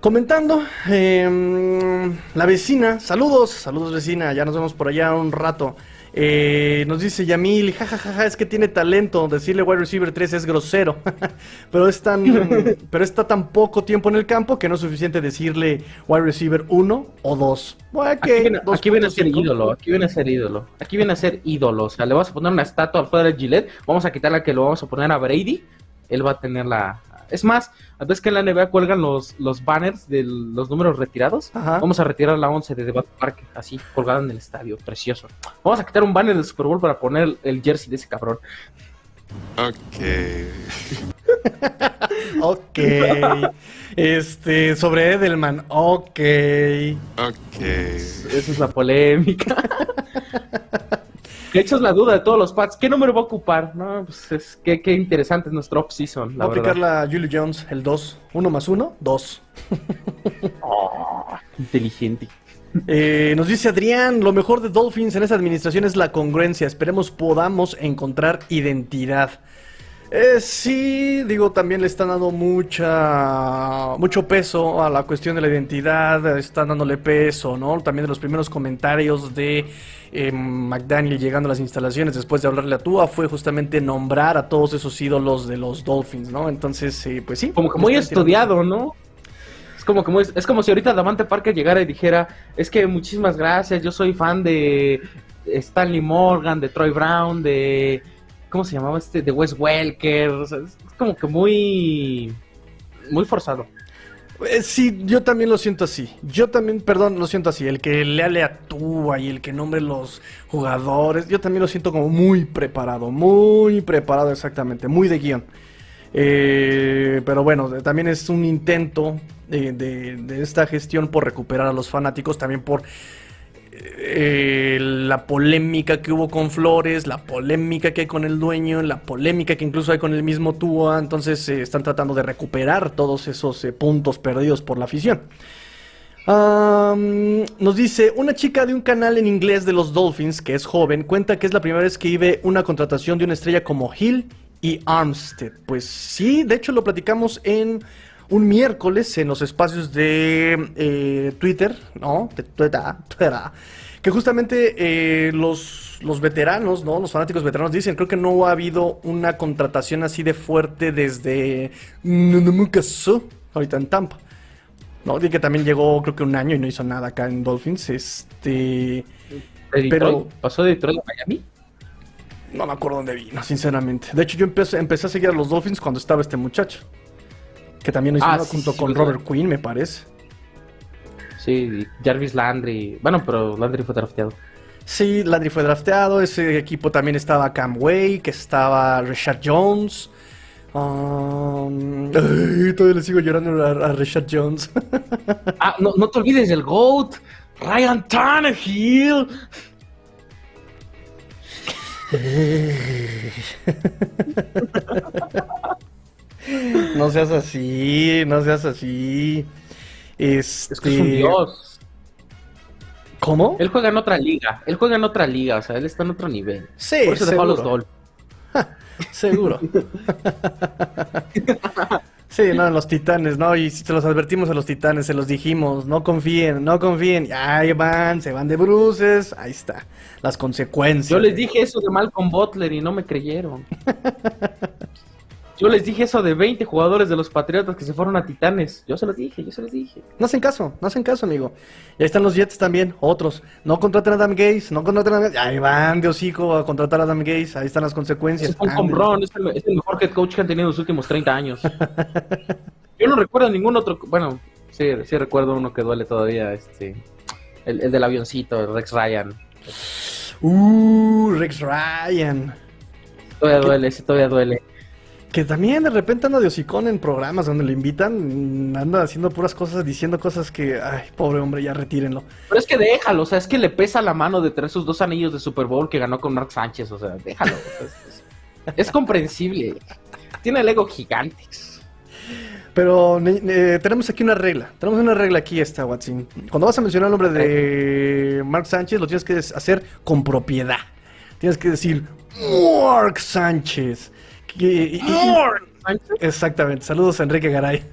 comentando. Eh, la vecina, saludos, saludos vecina, ya nos vemos por allá un rato. Eh, nos dice Yamil, jajajaja, es que tiene talento. Decirle wide receiver 3 es grosero. pero, es tan, pero está tan poco tiempo en el campo que no es suficiente decirle wide receiver 1 o 2. Bueno, Aquí viene, aquí viene a ser 2.5. ídolo, aquí viene a ser ídolo, aquí viene a ser ídolo. O sea, le vamos a poner una estatua afuera de Gillette, vamos a quitarla que lo vamos a poner a Brady, él va a tener la... Es más, ves que en la NBA cuelgan los, los banners de los números retirados. Ajá. Vamos a retirar la 11 de Debate Park, así, colgada en el estadio, precioso. Vamos a quitar un banner del Super Bowl para poner el jersey de ese cabrón. Ok. Ok. Este, sobre Edelman, ok. Ok. Esa es la polémica. De hecho, es la duda de todos los pads. ¿Qué número va a ocupar? No, pues es que qué interesante es nuestro off-season, Voy a aplicar verdad. la Julio Jones, el 2. 1 más 1, 2. Oh, inteligente. Eh, nos dice Adrián, lo mejor de Dolphins en esta administración es la congruencia. Esperemos podamos encontrar identidad. Eh, sí, digo, también le están dando mucha, mucho peso a la cuestión de la identidad, están dándole peso, ¿no? También de los primeros comentarios de eh, McDaniel llegando a las instalaciones después de hablarle a Tua fue justamente nombrar a todos esos ídolos de los Dolphins, ¿no? Entonces, eh, pues sí. Como que muy estudiado, ¿no? Es como que muy- es como si ahorita Davante Parker llegara y dijera, es que muchísimas gracias, yo soy fan de Stanley Morgan, de Troy Brown, de ¿cómo se llamaba este? De Wes Welker. O sea, es como que muy, muy forzado. Eh, sí, yo también lo siento así. Yo también, perdón, lo siento así. El que le aleatúa y el que nombre los jugadores, yo también lo siento como muy preparado, muy preparado exactamente, muy de guion. Eh, pero bueno, también es un intento de, de- de esta gestión por recuperar a los fanáticos, también por eh, la polémica que hubo con Flores, la polémica que hay con el dueño, la polémica que incluso hay con el mismo Tua, entonces eh, están tratando de recuperar todos esos eh, puntos perdidos por la afición. Nos dice, una chica de un canal en inglés de los Dolphins, que es joven, cuenta que es la primera vez que vive una contratación de una estrella como Hill y Armstead. Pues sí, de hecho lo platicamos en un miércoles en los espacios de eh, Twitter, ¿no? De Twitter, Twitter, que justamente eh, los, los veteranos, ¿no? Los fanáticos veteranos dicen, creo que no ha habido una contratación así de fuerte desde Nunumukasu, ahorita en Tampa. No, y que también llegó creo que un año y no hizo nada acá en Dolphins. Este. Pero- ¿Pasó de Detroit a Miami? No me acuerdo dónde vino, sinceramente. De hecho, yo empecé, empecé a seguir a los Dolphins cuando estaba este muchacho. Que también hizo Ah, sí, junto sí, con Robert Quinn, me parece. Sí, Jarvis Landry. Bueno, pero Landry fue drafteado. Sí, Landry fue drafteado. Ese equipo también estaba Cam Way, que estaba Richard Jones. Um, ay, todavía le sigo llorando a, a Richard Jones. Ah, no, no te olvides del GOAT. Ryan Tannehill. no seas así, no seas así. Este... Es que es un dios. ¿Cómo? Él juega en otra liga. Él juega en otra liga. O sea, él está en otro nivel. Sí, Por eso dejó a los seguro. Dolphins. Seguro. sí, no, en los titanes, ¿no? Y si se los advertimos a los titanes, se los dijimos, no confíen, no confíen. Y ahí van, se van de bruces, ahí está, las consecuencias. Yo les dije eso de Malcolm Butler y no me creyeron. Yo les dije eso de 20 jugadores de los Patriotas que se fueron a Titanes. Yo se los dije, yo se los dije. No hacen caso, no hacen caso, amigo. Y ahí están los Jets también, otros. No contraten a Adam Gaze, no contraten a Adam Gaze. Ahí van de hocico a contratar a Adam Gaze, ahí están las consecuencias. Es un home run, es el, es el mejor head coach que han tenido en los últimos 30 años. Yo no recuerdo ningún otro. Bueno, sí, sí recuerdo uno que duele todavía. este El, el del avioncito, el Rex Ryan. Uh, Rex Ryan. Todavía duele, ese todavía duele. Que también de repente anda de hocicón en programas donde le invitan, mm, anda haciendo puras cosas, diciendo cosas que, ay, pobre hombre, ya retírenlo. Pero es que déjalo, o sea, es que le pesa la mano de traer sus dos anillos de Super Bowl que ganó con Mark Sánchez, o sea, déjalo. es, es comprensible. Tiene el ego gigante. Pero ne- ne- tenemos aquí una regla, tenemos una regla aquí esta, Watson. Cuando vas a mencionar el nombre de Mark Sánchez, lo tienes que hacer con propiedad. Tienes que decir, Mark Sánchez. Que- y- y- y- Exactamente, saludos a Enrique Garay.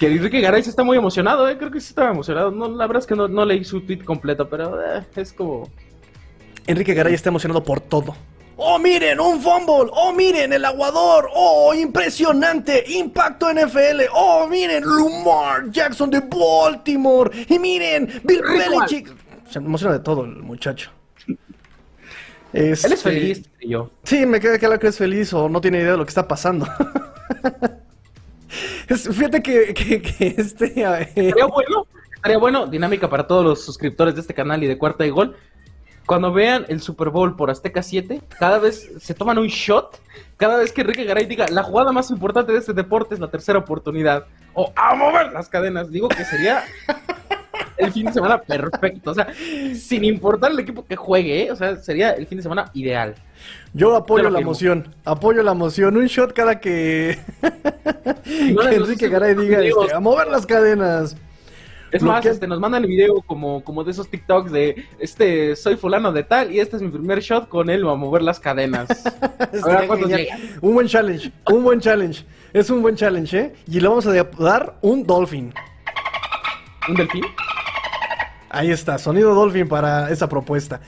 Que Enrique Garay se está muy emocionado, ¿eh? creo que sí estaba emocionado. No, la verdad es que no, no leí su tweet completo, pero eh, es como... Enrique Garay está emocionado por todo. ¡Oh, miren! ¡Un fumble! ¡Oh, miren! ¡El aguador! ¡Oh, impresionante! ¡Impacto NFL! ¡Oh, miren! ¡Lumar Jackson de Baltimore! ¡Y miren! ¡Bill. Belichick! Se emociona de todo el muchacho. Él Este, es feliz, y yo. Sí, me queda claro que es feliz o no tiene idea de lo que está pasando. Es- fíjate que, que, que este... Estaría bueno, estaría bueno, dinámica para todos los suscriptores de este canal y de Cuarta y Gol. Cuando vean el Super Bowl por Azteca 7, cada vez se toman un shot, cada vez que Enrique Garay diga, la jugada más importante de este deporte es la tercera oportunidad, o a mover las cadenas, digo que sería el fin de semana perfecto, o sea, sin importar el equipo que juegue, ¿eh? o sea, sería el fin de semana ideal. Yo apoyo la firmo. emoción, apoyo la emoción. Un shot cada que, no que Enrique Garay diga este, a mover las cadenas. Es Lo más, que- este, nos mandan el video como, como de esos TikToks de este soy fulano de tal y este es mi primer shot con él a mover las cadenas. Genial. llegan. Un buen challenge, un buen challenge. Es un buen challenge, ¿eh? Y le vamos a dar un dolphin. ¿Un delfín? Ahí está, sonido dolphin para esa propuesta.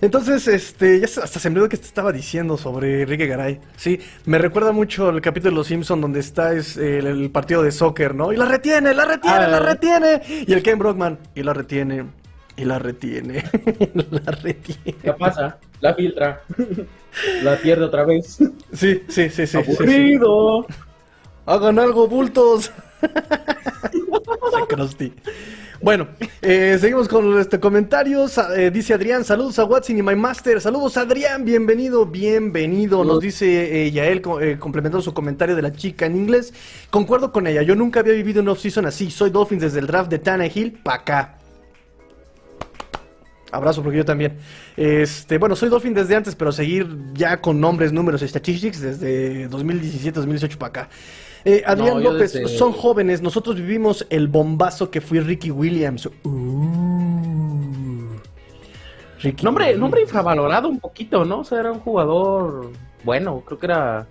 Entonces, este, ya hasta se me olvidó que te estaba diciendo sobre Enrique Garay. Sí, me recuerda mucho el capítulo de Los Simpson donde está es, el, el partido de soccer, ¿no? Y la retiene, la retiene, Ah. la retiene. Y el Ken Brockman, y la retiene. Y la retiene. la retiene. ¿Qué pasa? La filtra. la pierde otra vez. Sí, sí, sí, sí. Aburrido. Hagan algo, bultos. Se Bueno, eh, seguimos con este comentarios. Eh, dice Adrián, saludos a Watson y My Master. Saludos Adrián, bienvenido, bienvenido. Nos dice eh, Yael, eh, complementando su comentario de la chica en inglés. Concuerdo con ella, yo nunca había vivido una off-season así. Soy Dolphins desde el draft de Tannehill pa' acá. Abrazo porque yo también. Este, bueno, soy Dolphin desde antes, pero seguir ya con nombres, números, statistics desde 2017, 2018 para acá. Eh, Adrián López, son jóvenes, nosotros vivimos el bombazo que fue Ricky Williams. Uh. nombre, nombre infravalorado un poquito, ¿no? O sea, era un jugador bueno, creo que era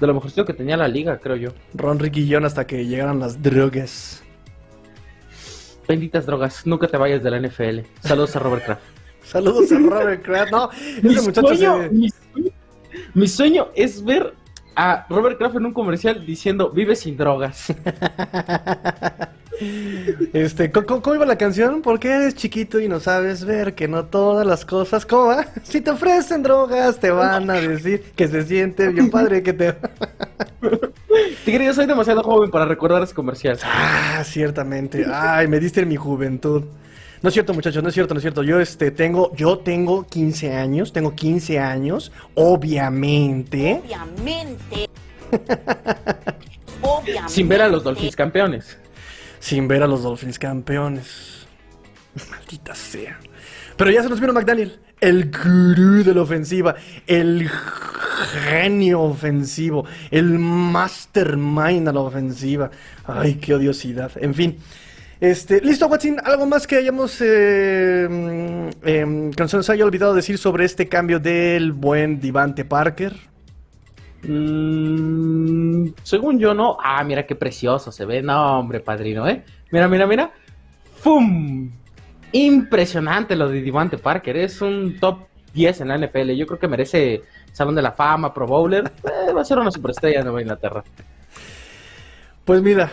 de lo mejorcito que tenía la liga, creo yo. Ron Ricky John hasta que llegaran las drogas. Benditas drogas, nunca te vayas de la NFL. Saludos a Robert Kraft. Saludos a Robert Kraft. No, mi, sueño, mi, sueño, es ver a Robert Kraft en un comercial diciendo vive sin drogas. Este, ¿cómo, iba la canción? Porque eres chiquito y no sabes ver que no todas las cosas, ¿cómo va? Si te ofrecen drogas, te van a decir que se siente bien padre que te. Tigre, yo soy demasiado joven para recordar ese comercial. Ah, ciertamente. Ay, me diste en mi juventud. No es cierto, muchachos, no es cierto, no es cierto. Yo este tengo yo tengo 15 años, tengo 15 años, obviamente. Obviamente. obviamente. Sin ver a los Dolphins campeones. Sin ver a los Dolphins campeones. Maldita sea. Pero ya se nos vino McDaniel, el gurú de la ofensiva, el genio ofensivo, el mastermind a la ofensiva. Ay, qué odiosidad. En fin. Este, listo, Watson, ¿algo más que hayamos eh, mm, em, que nos haya olvidado decir sobre este cambio del buen Divante Parker? Mm, según yo, no. Ah, mira qué precioso se ve. No, hombre, padrino, ¿eh? Mira, mira, mira. ¡Fum! Impresionante lo de Divante Parker. Es un top 10 en la NFL. Yo creo que merece Salón de la Fama, Pro Bowler. Eh, va a ser una superestrella de Nueva Inglaterra. Pues mira,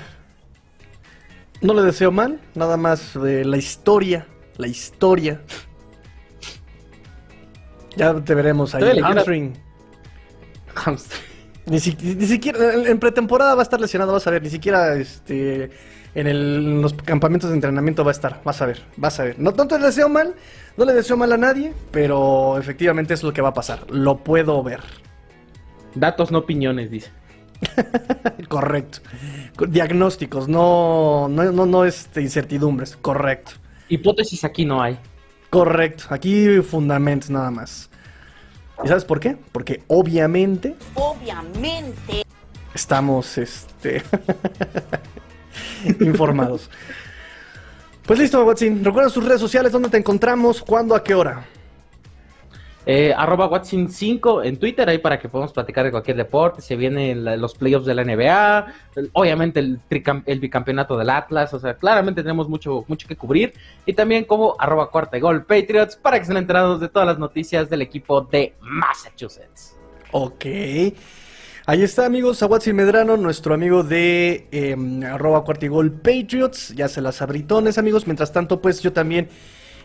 no le deseo mal, nada más de la historia, la historia. Ya te veremos ahí. Hamstring. Hamstring. Ni, siquiera en pretemporada va a estar lesionado, vas a ver, ni siquiera este en, los campamentos de entrenamiento va a estar, vas a ver, vas a ver. No tanto le deseo mal, no le deseo mal a nadie, pero efectivamente es lo que va a pasar, lo puedo ver. Datos, no opiniones, dice. correcto. Diagnósticos, no, no, no, no este, incertidumbres, correcto. Hipótesis aquí no hay. Correcto, aquí fundamentos nada más. ¿Y sabes por qué? Porque obviamente. Obviamente. Estamos, este. informados. Pues listo, Watson. Recuerda sus redes sociales, dónde te encontramos, cuándo, a qué hora. Eh, arroba Watson5 en Twitter, ahí para que podamos platicar de cualquier deporte. Se vienen los playoffs de la NBA, obviamente el, el, bicampeonato del Atlas. O sea, claramente tenemos mucho, mucho que cubrir. Y también como arroba cuarta Patriots para que estén enterados de todas las noticias del equipo de Massachusetts. Ok. Ahí está, amigos, a Watson Medrano, nuestro amigo de eh, arroba Patriots. Ya se las abritones, amigos. Mientras tanto, pues yo también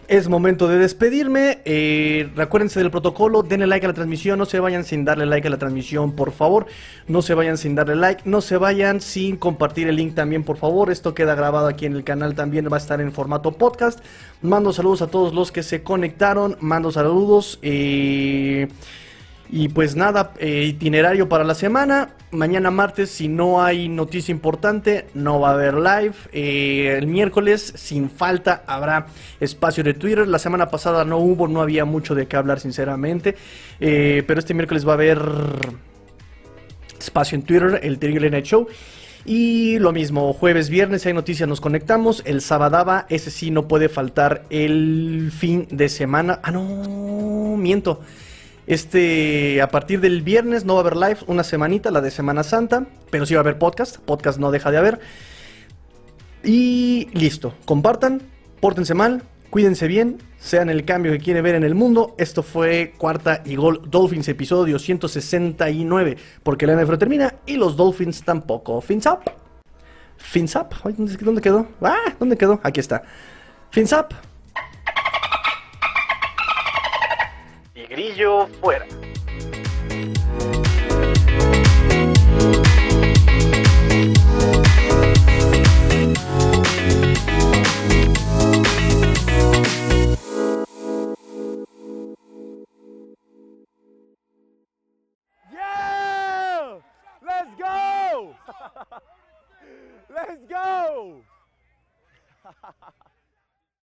es momento de despedirme. Eh, recuérdense del protocolo, denle like a la transmisión, no se vayan sin darle like a la transmisión, por favor. No se vayan sin darle like, no se vayan sin compartir el link también, por favor. Esto queda grabado aquí en el canal, también va a estar en formato podcast. Mando saludos a todos los que se conectaron, mando saludos. Eh, y pues nada, eh, itinerario para la semana. Mañana martes, si no hay noticia importante, no va a haber live. Eh, el miércoles, sin falta, habrá espacio de Twitter. La semana pasada no hubo, no había mucho de qué hablar, sinceramente. Eh, pero este miércoles va a haber espacio en Twitter, el Trigger Night Show. Y lo mismo, jueves, viernes, si hay noticias, nos conectamos. El sábado, ese sí no puede faltar el fin de semana. Ah, no, miento. Este, a partir del viernes no va a haber live, una semanita, la de Semana Santa, pero sí va a haber podcast, podcast no deja de haber. Y listo, compartan, pórtense mal, cuídense bien, sean el cambio que quieren ver en el mundo. Esto fue Cuarta y Gol Dolphins, episodio 169, porque la NFL termina y los Dolphins tampoco. Fins up. Up. ¿Dónde quedó? Ah, ¿dónde quedó? Aquí está. Fins up. Fuera. Yeah! Let's go! Let's go!